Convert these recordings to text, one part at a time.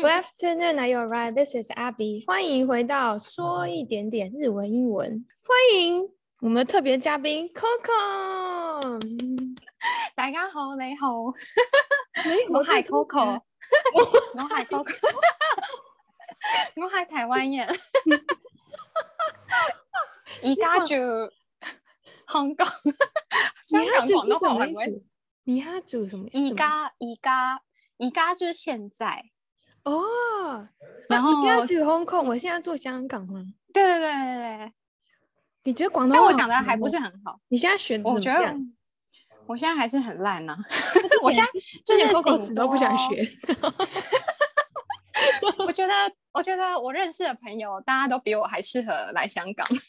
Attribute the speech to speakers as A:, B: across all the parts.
A: Good afternoon, are you alright? This is Abby. 欢迎回到说一点点日文英文。欢迎我们的特别嘉宾 Coco。
B: 大家好，你好，
A: 你
B: 我係 Coco，我係 Coco，我係台灣人，而家住香港，香港
A: 你哈主是
B: 廣東話會唔會？
A: 什麼意思？你哈主什麼？
B: 而家而家而家就是現在，
A: 哦，
B: 然後
A: 你家住 Hong Kong，我现在住香港吗？
B: 对对对对对，
A: 你觉得广东话？
B: 但我講的还不是。很好，
A: 你现在學的
B: 我覺得我现在还是很爛呐、我现在 就是
A: Coco
B: 頂
A: 死都不想
B: 多
A: 學。
B: 我觉得，我觉得我认识的朋友，大家都比我还适合来香港，因
A: 為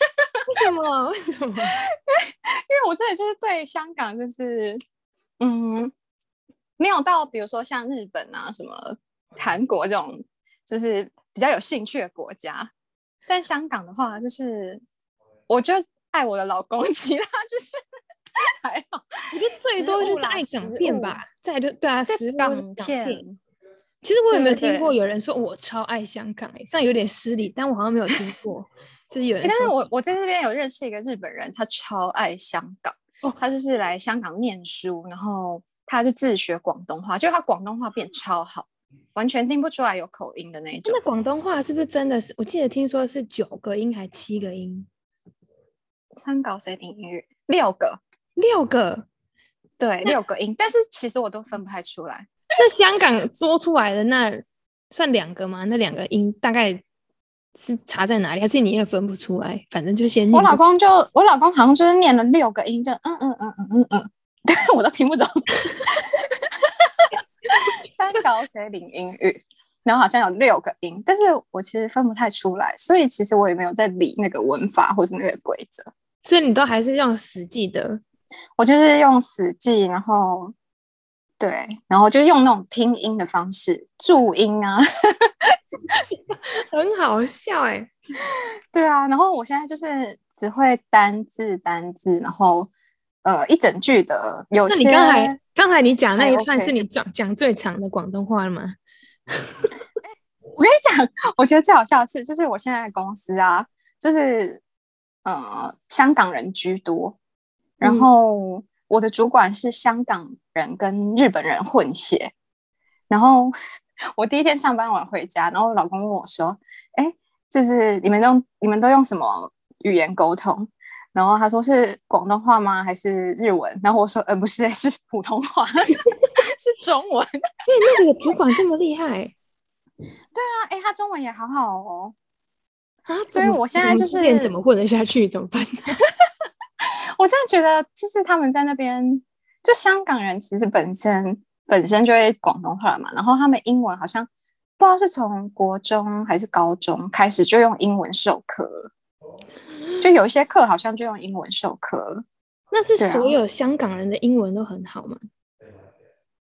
A: 什么？为什么？因？
B: 为因为我真的就是对香港就是，嗯，没有到比如说像日本啊、什麼韓國這種，就是比较有兴趣的国家。但香港的话，就是我就爱我的老公，其他就是 还好。
A: 我觉得最多就是爱港片吧，再來就对啊，
B: 港
A: 片。其实我有没有听过有人说我超爱香港、欸？這樣有点失礼，但我好像没有听过，就是有人。
B: 欸但是我我在这边有认识一个日本人，他超爱香港，
A: 哦
B: 他就是来香港念书，然后他就自学广东话，就他广东话变超好，完全听不出来有口音的那种
A: 那。广东话是不是真的是？我记得听说是九个音還七个音？
B: 三搞谁听音樂？六个，
A: 六个，
B: 对，六个音，但是其实我都分不太出来。
A: 那香港做出来的那算两个吗？那两个音大概是差在哪裡？還是你也分不出来？反正就先念
B: 我老公就我老公好像就是念了六个音，就嗯嗯嗯嗯嗯嗯，我都听不懂。三搞誰領英語？然后好像有六个音，但是我其实分不太出来，所以其实我也没有在理那个文法或是那个规则，
A: 所以你都还是用死記的。
B: 我就是用死记，然后对，然后就用那种拼音的方式注音啊，
A: 很好笑哎、
B: 对啊，然后我现在就是只会单字单字，然後呃一整句的有些
A: 刚才刚才你讲那一
B: 還
A: 段是你讲讲最长的广东话了吗？
B: 我跟你讲，我觉得最好笑的是，就是我现在的公司啊，就是呃香港人居多，然后我的主管是香港人跟日本人混血，然后 我第一天上班完回家，然后我老公问我说：“哎，就是你们用你们都用什么语言沟通？”然后他说是广东话吗？还是日文？然后我说：“呃，不是，是普通话，是中文。”
A: 因为那個主管这么厉害 对
B: 啊，哎，他中文也好好哦。
A: 啊！
B: 所以我现在就是
A: 怎么混得下去？怎么办？
B: 我真的觉得，就是他们在那边，就香港人其实本身本身就会广东话嘛，然后他们英文好像不知道是从国中还是高中开始就用英文授课了，就有一些课好像就用英文授课了。
A: 那是所有香港人的英文都很好吗？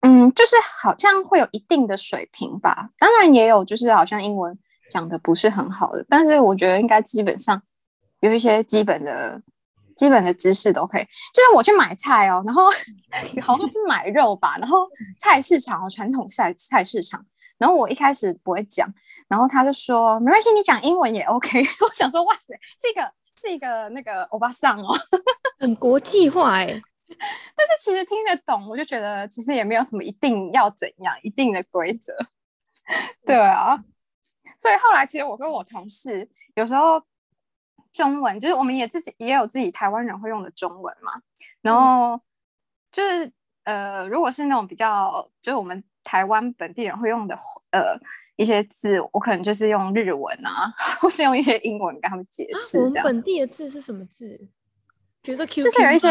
B: 嗯，就是好像会有一定的水平吧，当然也有就是好像英文讲的不是很好的，但是我觉得应该基本上有一些基本的基本的知识都可以。就是我去买菜哦，然后 好像是买肉吧，然后菜市场哦，传统菜菜市場，然后我一开始不会讲，然后他就说没关系，你讲英文也 OK。我想说哇塞，是一個是一个那个欧巴桑哦。
A: 很国际化哎、
B: 但是其实听得懂，我就觉得其实也没有什么一定要怎样一定的规则，对啊，所以后来其实我跟我同事有时候中文就是我们也自己也有自己台湾人会用的中文嘛，然后就是呃，如果是那种比较就是我們台湾本地人会用的呃一些字，我可能就是用日文啊，或是用一些英文跟他们解釋
A: 我們
B: 這樣。
A: 本地的字是什么字？比如说 Q，
B: 就是有一些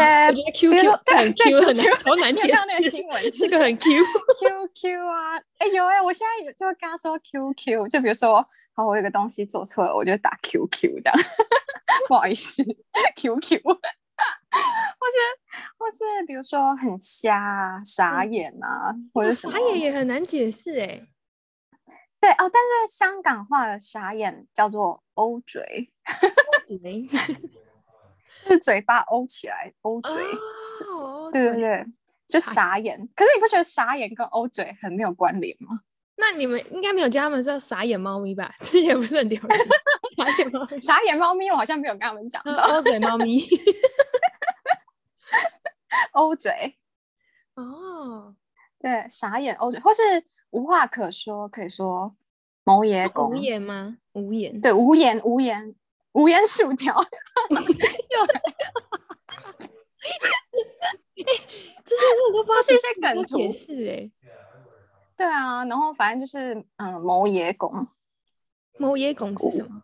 A: Q
B: 比如
A: Q
B: 說對
A: 很
B: 對
A: Q 很難
B: QQ
A: 好難解
B: 你有看到那個
A: 釋，
B: 新聞？
A: 這個很 Q。
B: QQ 啊，哎、有哎、我现在有就會跟他說 QQ，就比如说，好，我有个东西做错了，我就打 QQ 这样，不好意思，QQ，或是或是比如说很瞎啊、傻眼啊，或者
A: 傻眼也很难解释哎、
B: 对哦，但是香港话的傻眼叫做欧嘴，
A: 嘴
B: 就是嘴巴欧起来，欧嘴，
A: 哦，
B: 對对对，就
A: 傻
B: 傻眼。可是你不觉得傻眼跟欧嘴很没有关联吗？
A: 那你们应该没有叫他们叫傻眼猫咪吧？之前不是很流行傻眼猫咪、
B: 傻眼猫咪，我好像没有跟他们讲到
A: 欧嘴猫咪。
B: 欧嘴，
A: 哦，
B: 对，傻眼欧嘴，或是无话可说，可以说某野公
A: 无，言吗？无言。
B: 对，无言无言无言薯条，又
A: 这些我都不知道
B: 都是一些梗图
A: 解释哎。
B: 对啊，然后反正就是嗯，某野公，
A: 某野拱是什么？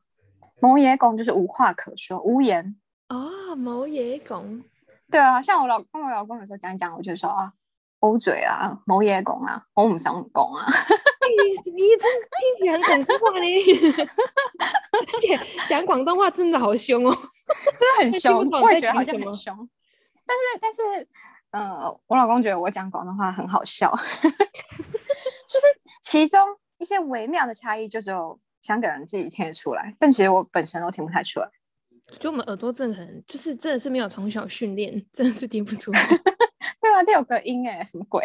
B: 某野公就是无话可说，无言。
A: 哦，某野拱。
B: 对啊，像我老公我老公有时候讲一讲，我就说啊，欧嘴啊，某野公啊，我唔想讲啊。
A: 你 你真听起来很广东话呢，而且讲广东话真的好凶哦。
B: 真的很
A: 听
B: 凶我也觉得好像很凶。但是但是，呃，我老公觉得我讲广东话很好笑，就是其中一些微妙的差异，就只有香港人自己听得出来，但其实我本身都听不太出来。
A: 我觉得我们耳朵真的很，就是真的是没有从小训练，真的是听不出来。
B: 对啊，六个音哎，什么鬼？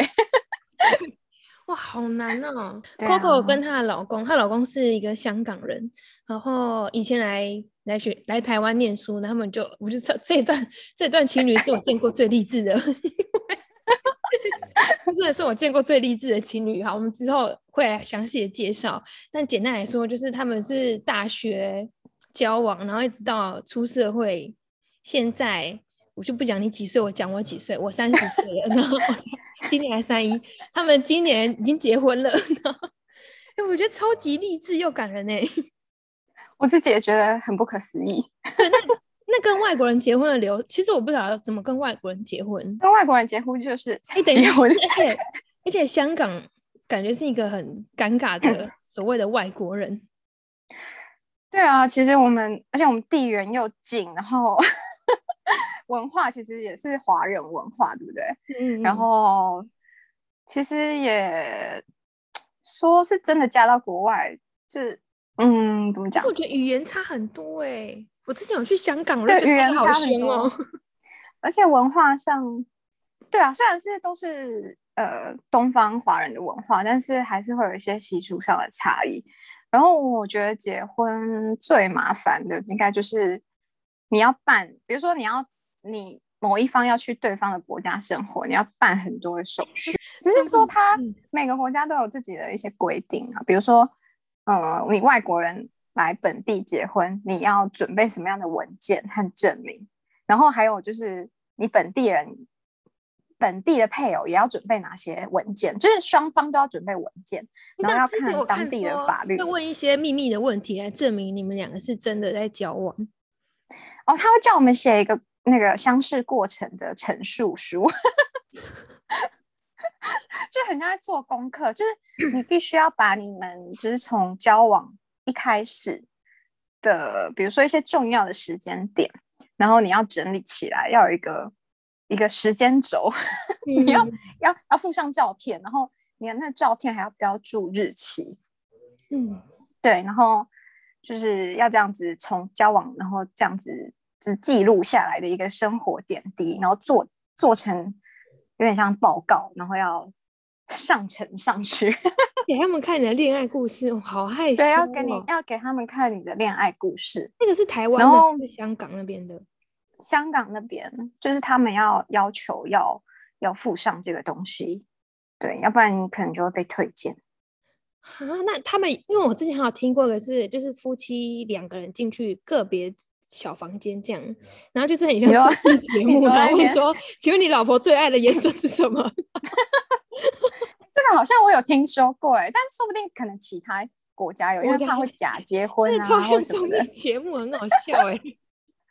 A: 哇，好难哦。Coco 跟她的老公，她老公是一个香港人，然后以前来来学来台湾念书，然后他们就我就这这一段这段情侣是我见过最励志的，真的是我见过最励志的情侣。好，我们之后会来详细的介绍，但简单来说，就是他们是大学交往，然后一直到出社会，现在。我就不讲你几岁，我讲我几岁，我三十岁了，然后今年还三一，他们今年已经结婚了，然后哎，我觉得超级励志又感人哎。
B: 我自己也觉得很不可思议。
A: 那跟外国人结婚的流，其实我不晓得怎么跟外国人结婚。
B: 跟外国人结婚就是结婚，
A: 而且而且香港感觉是一个很尴尬的 所谓的外国人。
B: 对啊，其实我们，而且我们地缘又近，然后 文化其实也是华人文化，对不对？
A: 嗯，
B: 然后其实也说是真的嫁到国外，就是嗯，怎么讲？
A: 我觉得语言差很多哎。我之前有去香港，我
B: 对语言差很多。而且文化上，对啊，虽然是都是呃东方华人的文化，但是还是会有一些习俗上的差异。然后我觉得结婚最麻烦的应该就是你要办，比如说你要你某一方要去对方的国家生活，你要办很多的手续。只是说它
A: 嗯
B: 每个国家都有自己的一些规定啊，比如说呃，你外国人来本地结婚，你要准备什么样的文件和证明？然后还有就是你本地人。本地的配偶也要准备哪些文件？就是双方都要准备文件，然后要
A: 那之前我
B: 当地的法律。
A: 会问一些秘密的问题来证明你们两个是真的在交往。
B: 哦，他会叫我们写一个那个相识过程的陈述书，就很像在做功课，就是 你必须要把你们就是从交往一开始的，比如说一些重要的时间点，然后你要整理起来，要有一个一个时间轴，你要
A: 嗯
B: 要要附上照片，然后你的那照片还要标注日期，
A: 嗯，
B: 对，然后就是要这样子从交往，然后这样子就是记录下来的一个生活点滴，然后做做成有点像报告，然后要 上呈上去。
A: 给他们看你的恋爱故事，哦好害羞、
B: 对，
A: 哦。
B: 要给你要给他们看你的恋爱故事。
A: 那个是台湾的，是香港那边的。
B: 香港那边就是他们要要求要要附上这个东西，对，要不然你可能就会被推荐。
A: 啊，那他们因为我之前还有听过一个是，就是夫妻两个人进去个别小房间这样，然后就是很 像综艺节
B: 你
A: 目，然后会说，请问你老婆最爱的颜色是什么？
B: 这个好像我有听说过，哎，但说不定可能其他国家有，因为怕会假结婚啊或
A: 像综
B: 什么的，
A: 节目，很好笑哎、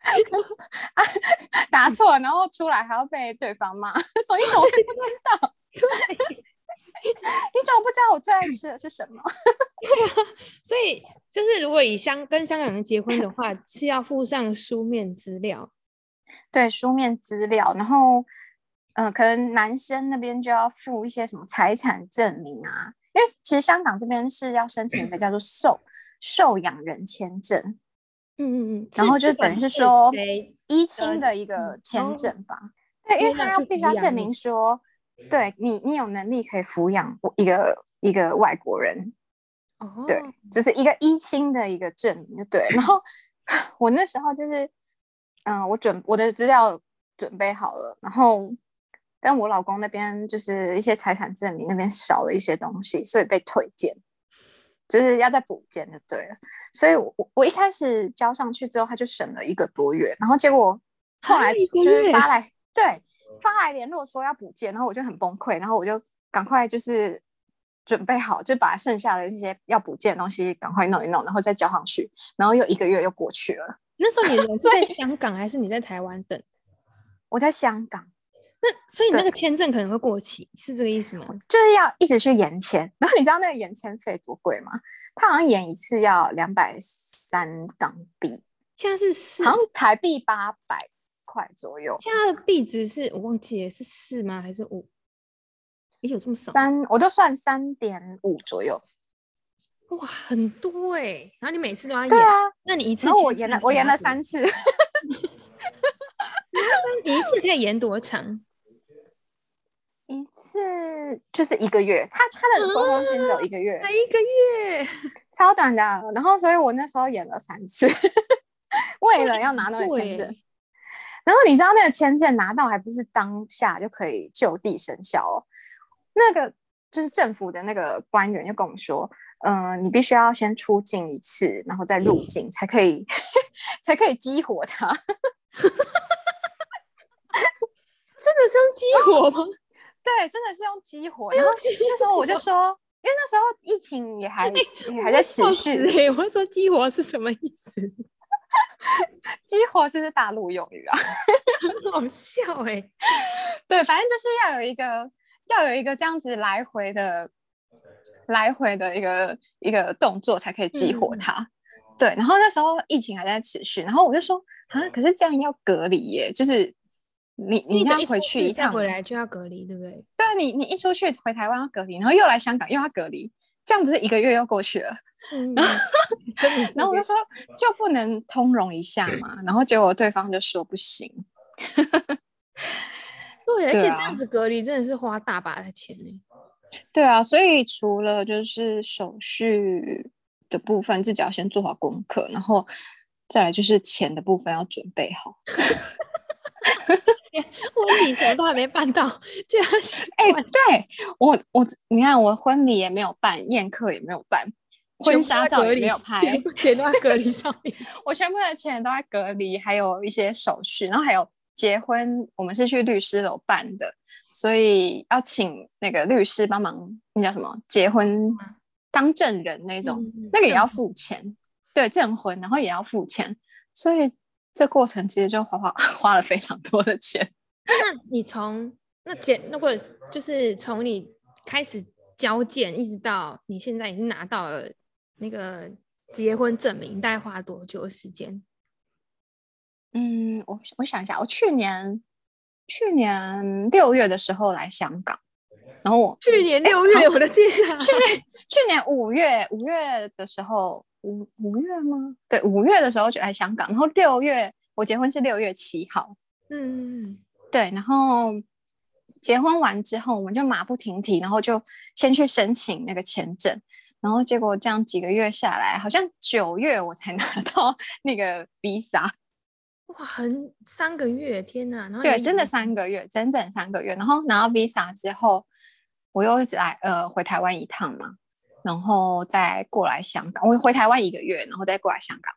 B: 答错，然后出来还要被对方骂，说你怎么会不知道？
A: 对，
B: 你怎么不知道我最爱吃的是什么？
A: 对啊所以就是如果以香跟香港人结婚的话，是要附上书面资料。
B: 对，书面资料，然后，嗯、可能男生那边就要附一些什么财产证明啊，因为其实香港这边是要申请一个叫做受受养人签证，
A: 嗯嗯嗯，
B: 然后就等于是说一亲
A: 呃
B: 的一个
A: 哦
B: 签证吧。对，因为
A: 因为他
B: 要必须要证明说，对你你有能力可以抚养我一个一个外国人，
A: 哦，
B: 对，就是。一个一清的一个证明，就对。然后 我那时候就是，嗯、我准我的资料准备好了，然后但我老公那边就是一些财产证明那边少了一些东西，所以被退件，就是要再补件就对了。所以我我我一开始交上去之后，他就省了一个多月，然后结果后来就是发来对发来联络说要补件，然后我就很崩溃，然后我就赶快就是准备好，就把剩下的这些要补件的东西赶快弄一弄，然后再交上去，然后又一个月又过去了。
A: 那时候你人是 在香港还是你在台湾等？
B: 我在香港，
A: 那所以你那
B: 对
A: 个签证可能会过期，是这个意思吗？
B: 就是要一直去延签，然后你知道那个延签费多贵吗？他好像延一次要两百三港币，
A: 现在是四，
B: 好像台币八百块左右。
A: 现在的币值是我忘记了是四吗？还是五？也有这么少？
B: 三，我就算三点五左右。
A: 哇，很多哎、然后你每次都要演，
B: 对啊，
A: 那你一次
B: 然后我
A: 签
B: 延了，我延了三次，
A: 你一次可以演多长？
B: 一次就是一个月。他他的观光签只有一个月，
A: 才一个月，
B: 超短的。然后，所以我那时候演了三次，为了要拿那个签证。然后你知道那个签证拿到还不是当下就可以就地生效哦，那个就是政府的那个官员就跟我们说，嗯、你必须要先出境一次，然后再入境才可以 才可以激活它。
A: 真的是用激活吗？
B: 对，真的是用激活。然后那时候我就说，因为那时候疫情也还 也还在持
A: 笑
B: 续，
A: 我说激活是什么意思？
B: 激活是不是大陆用语啊？
A: 很 好笑哎、
B: 对，反正就是要有一个要有一个这样子来回的来回的一个一个动作才可以激活
A: 嗯
B: 它。对，然后那时候疫情还在持续，然后我就说啊，可是这样要隔离耶，就是你你这样回去一趟，
A: 回来就要隔离，对不对？
B: 对啊，你你一出去回台湾要隔离，然后又来香港又要隔离，这样不是一个月又过去了？
A: 嗯，
B: 然后我就说就不能通融一下嘛，然后结果对方就说不行。
A: 对，而且这样子隔离真的是花大把的钱呢、
B: 对啊，所以除了就是手续的部分自己要先做好功课，然后再来就是钱的部分要准备好。
A: 婚礼什么都还没办到，居然是
B: 哎、
A: 办
B: 对我我你看我婚礼也没有办，宴客也没有办，婚纱照也没有拍，
A: 全部钱都在隔离上面。
B: 我全部的钱都在隔离，还有一些手续，然后还有结婚，我们是去律师楼办的，所以要请那个律师帮忙，那叫什么？结婚当证人那种，
A: 嗯
B: 那个也要付钱，对，证婚，然后也要付钱，所以这过程其实就花花 花了非常多的钱。
A: 那你从那简如果就是从你开始交件，一直到你现在已经拿到了那个结婚证明，大概花多久的时间？
B: 嗯，我我想一下，我去年去年六月的时候来香港，然后我
A: 去年六月，我的天啊！
B: 去年去年五月五月的时候，五五月吗？对，五月的时候就来香港，然后六月我结婚是六月七号，
A: 嗯，
B: 对，然后结婚完之后，我们就马不停蹄，然后就先去申请那个签证，然后结果这样几个月下来，好像九月我才 拿到那个 visa，
A: 哇，很三个月，天哪！然后
B: 对，真的三个月，整整三个月。然后拿到 visa 之后，我又来呃回台湾一趟嘛，然后再过来香港。我回台湾一个月，然后再过来香港。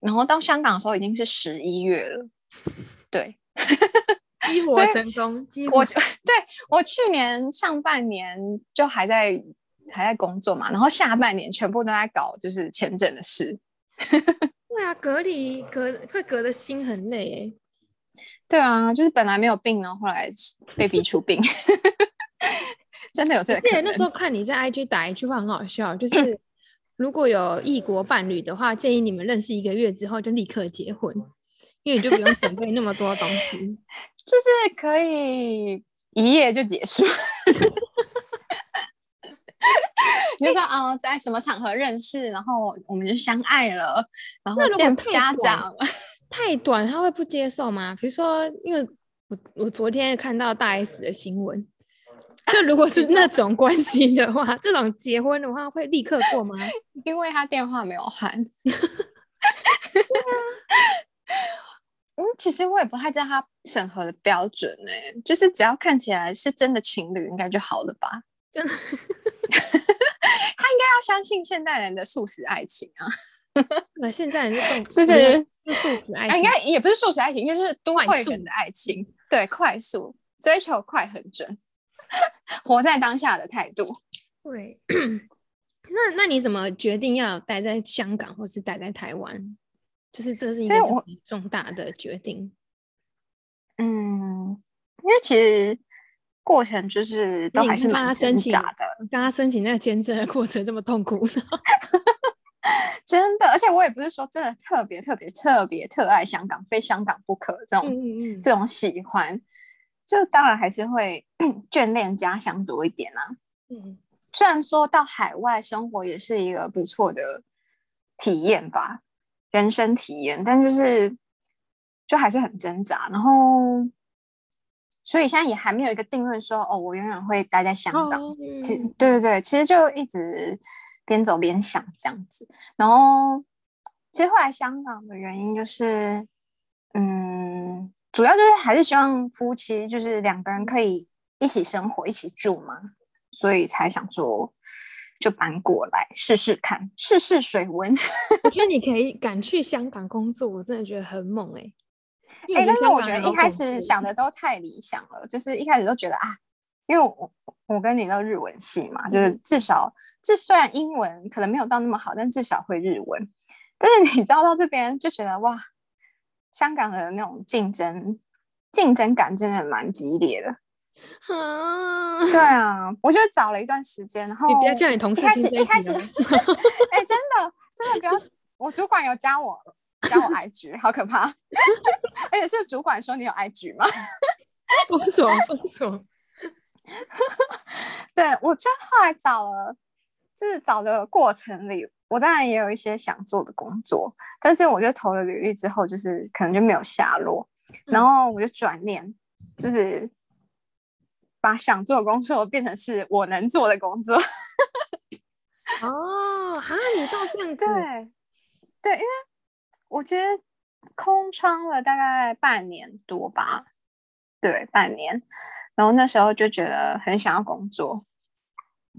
B: 然后到香港的时候已经是十一月了，对
A: 激活成功，激活
B: 我就对我去年上半年就还在还在工作嘛，然后下半年全部都在搞就是签证的事。
A: 对啊，隔离隔会隔的心很累哎。
B: 对啊，就是本来没有病，然后后来被逼出病，真的有这个可能。
A: 记得那时候看你在 IG 打一句话很好笑，就是 如果有异国伴侣的话，建议你们认识一个月之后就立刻结婚，因为你就不用准备那么多东西。
B: 就是可以一夜就结束。你就说哦，在什么场合认识，然后我们就相爱了，然后见家长。
A: 太短他会不接受吗？比如说，因为我我昨天看到大 S 的新闻，就如果是那种关系的话，这种结婚的话会立刻过吗？
B: 因为他电话没有换。嗯，其实我也不太知道他审核的标准呢，就是只要看起来是真的情侣，应该就好了吧？
A: 真的，他
B: 应该要相信现代人的素食爱情啊。
A: 那现在人是
B: 就是
A: 是素食爱情，
B: 应该也不是素食爱情，应该是都会人的爱情。对，快速追求快很准，活在当下的态度。
A: 对，那那你怎么决定要待在香港或是待在台湾？就是这是一个重大的决定。
B: 嗯，因为其实过程就是都还是蛮挣扎的。
A: 刚刚申请那个签证的过程这么痛苦，
B: 真的。而且我也不是说真的特别特别特别特爱香港，非香港不可这种这种喜欢，就当然还是会 眷恋家乡多一点啊。嗯，虽然说到海外生活也是一个不错的体验吧。人生体验，但就是就还是很挣扎，然后所以现在也还没有一个定论说哦，我永远会待在香港。其对对对，其实就一直边走边想这样子。然后其实后来香港的原因就是，嗯，主要就是还是希望夫妻就是两个人可以一起生活、一起住嘛，所以才想说。就搬过来试试看，试试水温。
A: 我觉得你可以敢去香港工作，我真的觉得很猛哎。
B: 哎，但是我觉得一开始想的都太理想了，就是一开始都觉得啊，因为我我跟你都日文系嘛，就是至少这虽然英文可能没有到那么好，但至少会日文。但是你知道到这边就觉得哇，香港的那种竞争竞争感真的蛮激烈的。嗯，对啊，我就找了一段时间，然后
A: 你不要叫你同事
B: 一开始一开始，哎，真的真的不要，我主管有加我加我 IG，好可怕，而且是主管说你有 IG 吗？
A: 封锁封锁，
B: 对我就后来找了，就是找的过程里，我当然也有一些想做的工作，但是我就投了履历之后，就是可能就没有下落，然后我就转念，就是。把想做的工作变成是我能做的工作。
A: 哦，哈，你到这样子？
B: 对，对，因为我其实空窗了大概半年多吧，对，半年。然后那时候就觉得很想要工作，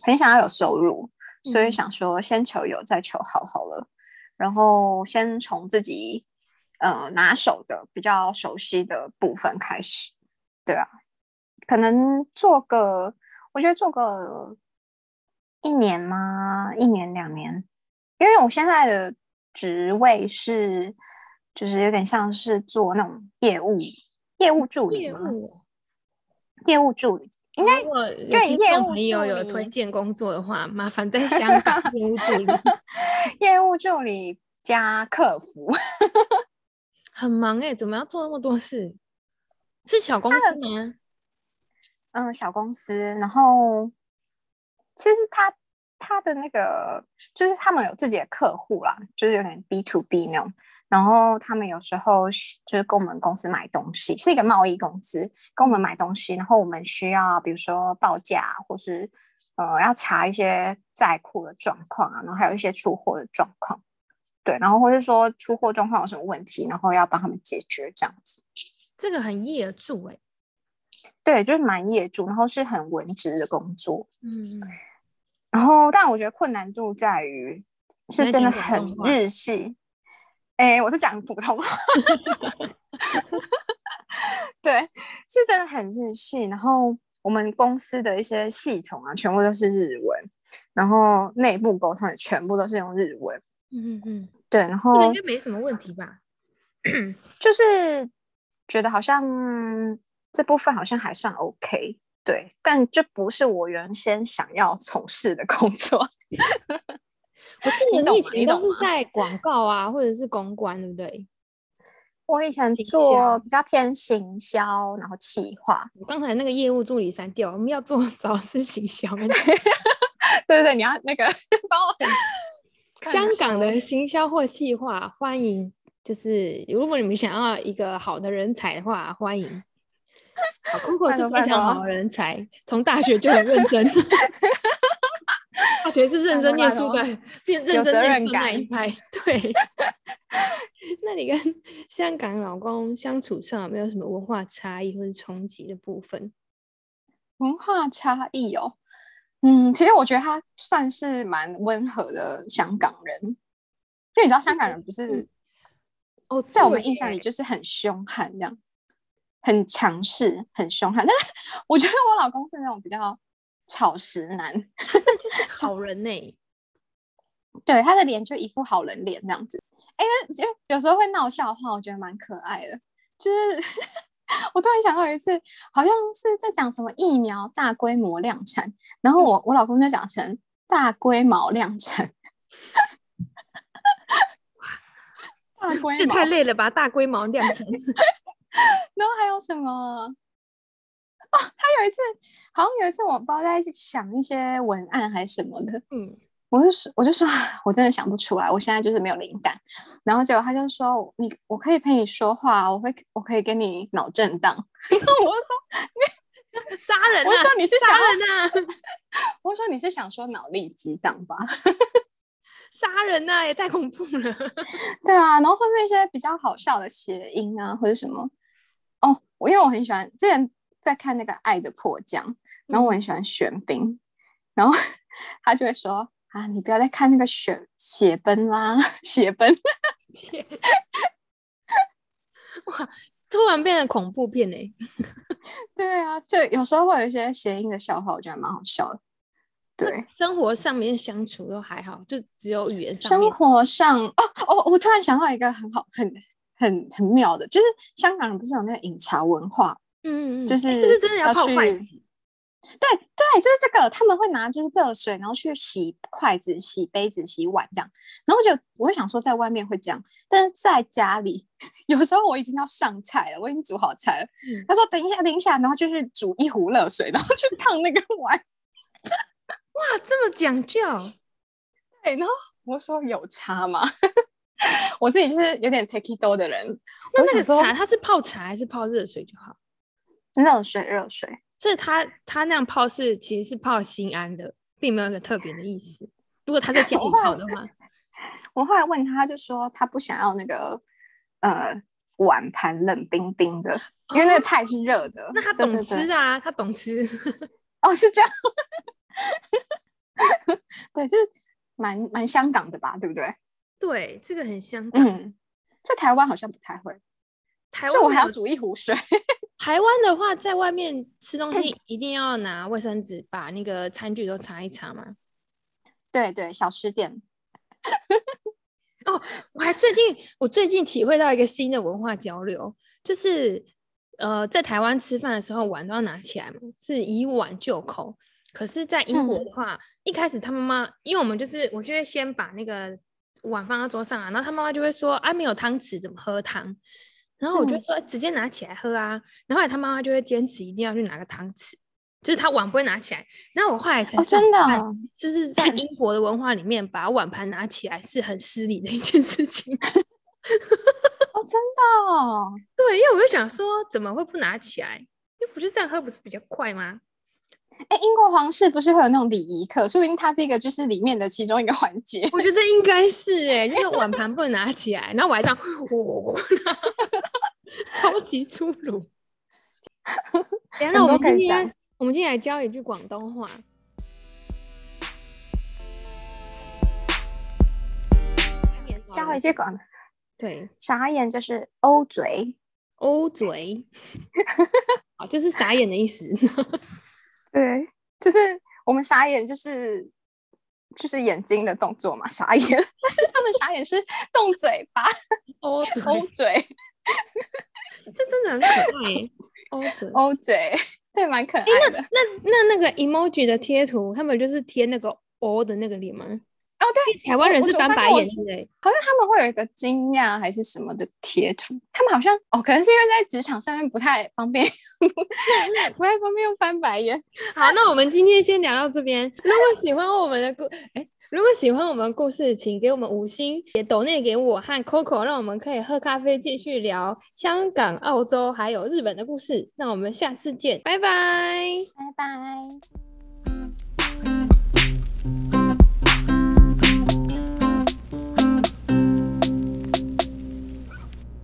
B: 很想要有收入，所以想说先求有，再求好好了。然后先从自己呃拿手的、比较熟悉的部分开始，对啊。可能做个，我觉得做个一年吗？一年两年？因为我现在的职位是，就是有点像是做那种业务业务助理嘛？业务助理应该
A: 就业务朋友有推荐工作的话，麻烦在 香港业务助理，
B: 业务助理加客服，
A: 很忙哎，怎么要做那么多事？是小公司吗？
B: 嗯，小公司，然后其实他他的那个就是他们有自己的客户啦，就是有点 B to B 那种。然后他们有时候就是跟我们公司买东西，是一个贸易公司，跟我们买东西，然后我们需要比如说报价，或是呃要查一些在库的状况啊，然后还有一些出货的状况，对，然后或是说出货状况有什么问题，然后要帮他们解决这样子。
A: 这个很业助哎。
B: 对，就是蛮业主，然后是很文职的工作，嗯，然后但我觉得困难度在于是真的很日系，哎，我是讲普通话，对，是真的很日系，然后我们公司的一些系统啊，全部都是日文，然后内部沟通也全部都是用日文，嗯嗯嗯，对，然后
A: 应该没什么问题吧，
B: 就是觉得好像。这部分好像还算 OK，对，但这不是我原先想要从事的工作。
A: 我记得你以前都是在广告啊，或者是公关，对不对？
B: 我以前做比较偏行销，然后企划。
A: 刚才那个业务助理删掉，我们要做主要是行销。对
B: 对对，你要那个 帮我。
A: 香港的行销或企划，欢迎，就是如果你们想要一个好的人才的话，欢迎。Coco 是非常好的人才，从大学就很认真。大学是认真念书的，认认真念书那一派。对。那你跟香港老公相处上有没有什么文化差异或者冲击的部分？
B: 文化差异哦，嗯，其实我觉得他算是蛮温和的香港人，因为你知道香港人不是哦，在我们印象里就是很凶悍这样，很强势，很凶悍。但是我觉得我老公是那种比较草食男，
A: 就是好人呢。
B: 对，他的脸就一副好人脸这样子。哎，就有时候会闹笑话，我觉得蛮可爱的。就是 我突然想到一次，好像是在讲什么疫苗大规模量产，然后我我老公就讲成大规模量产。大规
A: 模太累了吧？大规模量产。
B: 然后还有什么？哦，他有一次，好像有一次，我不知道在想一些文案还是什么的。嗯。我就说，我就说，我真的想不出来，我现在就是没有灵感。然后结果他就说，你我可以陪你说话，我会我可以给你脑震荡。然 后我就说，
A: 你杀人？
B: 我说你是
A: 杀人呐？
B: 我说你是想说脑力激荡吧？
A: 杀人呐，也太恐怖了。
B: 对啊，然后或是一些比较好笑的谐音啊，或者什么。哦，我因为我很喜欢之前在看那个《爱的迫降》，然后我很喜欢玄彬，然后 他就会说。啊！你不要再看那个血血奔啦，血奔！
A: 哇，突然变成恐怖片嘞！
B: 对啊，就有时候会有一些谐音的笑话，我觉得蛮好笑的。对，
A: 生活上面相处都还好，就只有语言上。
B: 生活上哦哦，我突然想到一个很好、很很很妙的，就是香港人不是有那个饮茶文化？嗯嗯，就是
A: 是不是真的要泡筷子？
B: 对对，就是这个，他们会拿就是热水，然后去洗筷子、洗杯子、洗碗这样。然后就我会想说，在外面会这样，但是在家里，有时候我已经要上菜了，我已经煮好菜了。他说：“等一下，等一下。”然后就是煮一壶热水，然后去烫那个碗。
A: 哇，这么讲究！
B: 对，然后我说有茶吗？我自己就是有点 take it do 的人。
A: 那那个茶，它是泡茶还是泡热水就好？
B: 热水，热水。
A: 所以他他那样泡是其实是泡心安的，并没有一个特别的意思。如果他在家里泡的话，
B: 我后来问他，他就说他不想要那个呃碗盘冷冰冰的，因为那个菜是热的。
A: 那他懂吃啊，他懂吃。
B: 哦，是这样。对，就是蛮蛮香港的吧，对不对？
A: 对，这个很香港。嗯，
B: 在台湾好像不太会。
A: 台湾
B: 我还要煮一壶水。
A: 台湾的话，在外面吃东西一定要拿卫生纸把那个餐具都擦一擦吗？
B: 对对，小吃店。
A: 哦，我还最近我最近体会到一个新的文化交流，就是呃，在台湾吃饭的时候碗都要拿起来嘛，是以碗就口。可是，在英国的话，一开始他妈妈，因为我们就是我就会先把那个碗放到桌上啊，然后他妈妈就会说：“啊，没有汤匙怎么喝汤？”然后我就说直接拿起来喝啊，然后他妈妈就会坚持一定要去拿个汤匙，就是他碗不会拿起来。然后我后来才
B: 真的，
A: 就是在英国的文化里面，把碗盘拿起来是很失礼的一件事情。
B: 哦，真的哦，
A: 对，因为我就想说，怎么会不拿起来？又不是这样喝，不是比较快吗？
B: 哎，英国皇室不是会有那种礼仪课？说明他这个就是里面的其中一个环节。
A: 我觉得应该是哎，因为碗盘不能拿起来，然后我还这样，我 超级粗鲁。那我们今天，我们今天来教一句广东话。
B: 教一句广，
A: 对，
B: 傻眼就是欧嘴，
A: 欧嘴，啊，就是傻眼的意思。
B: 对，就是我们傻眼，就是就是眼睛的动作嘛，傻眼。他们傻眼是动嘴巴，
A: 欧
B: 欧嘴，
A: 这真的很可爱。欧嘴，
B: 欧嘴，对，蛮可爱的。
A: 那那那个 emoji 的贴图，他们就是贴那个 O 的那个脸吗？
B: 哦，对，
A: 台湾人是翻白眼之类，
B: 好像他们会有一个惊讶还是什么的贴图。他们好像哦，可能是因为在职场上面不太方便，不太方便用翻白眼。
A: 好，那我们今天先聊到这边。如果喜欢我们的故，哎，如果喜欢我们故事，请给我们五星，也抖内给我和 Coco，让我们可以喝咖啡，继续聊香港、澳洲还有日本的故事。那我们下次见，拜拜，
B: 拜拜。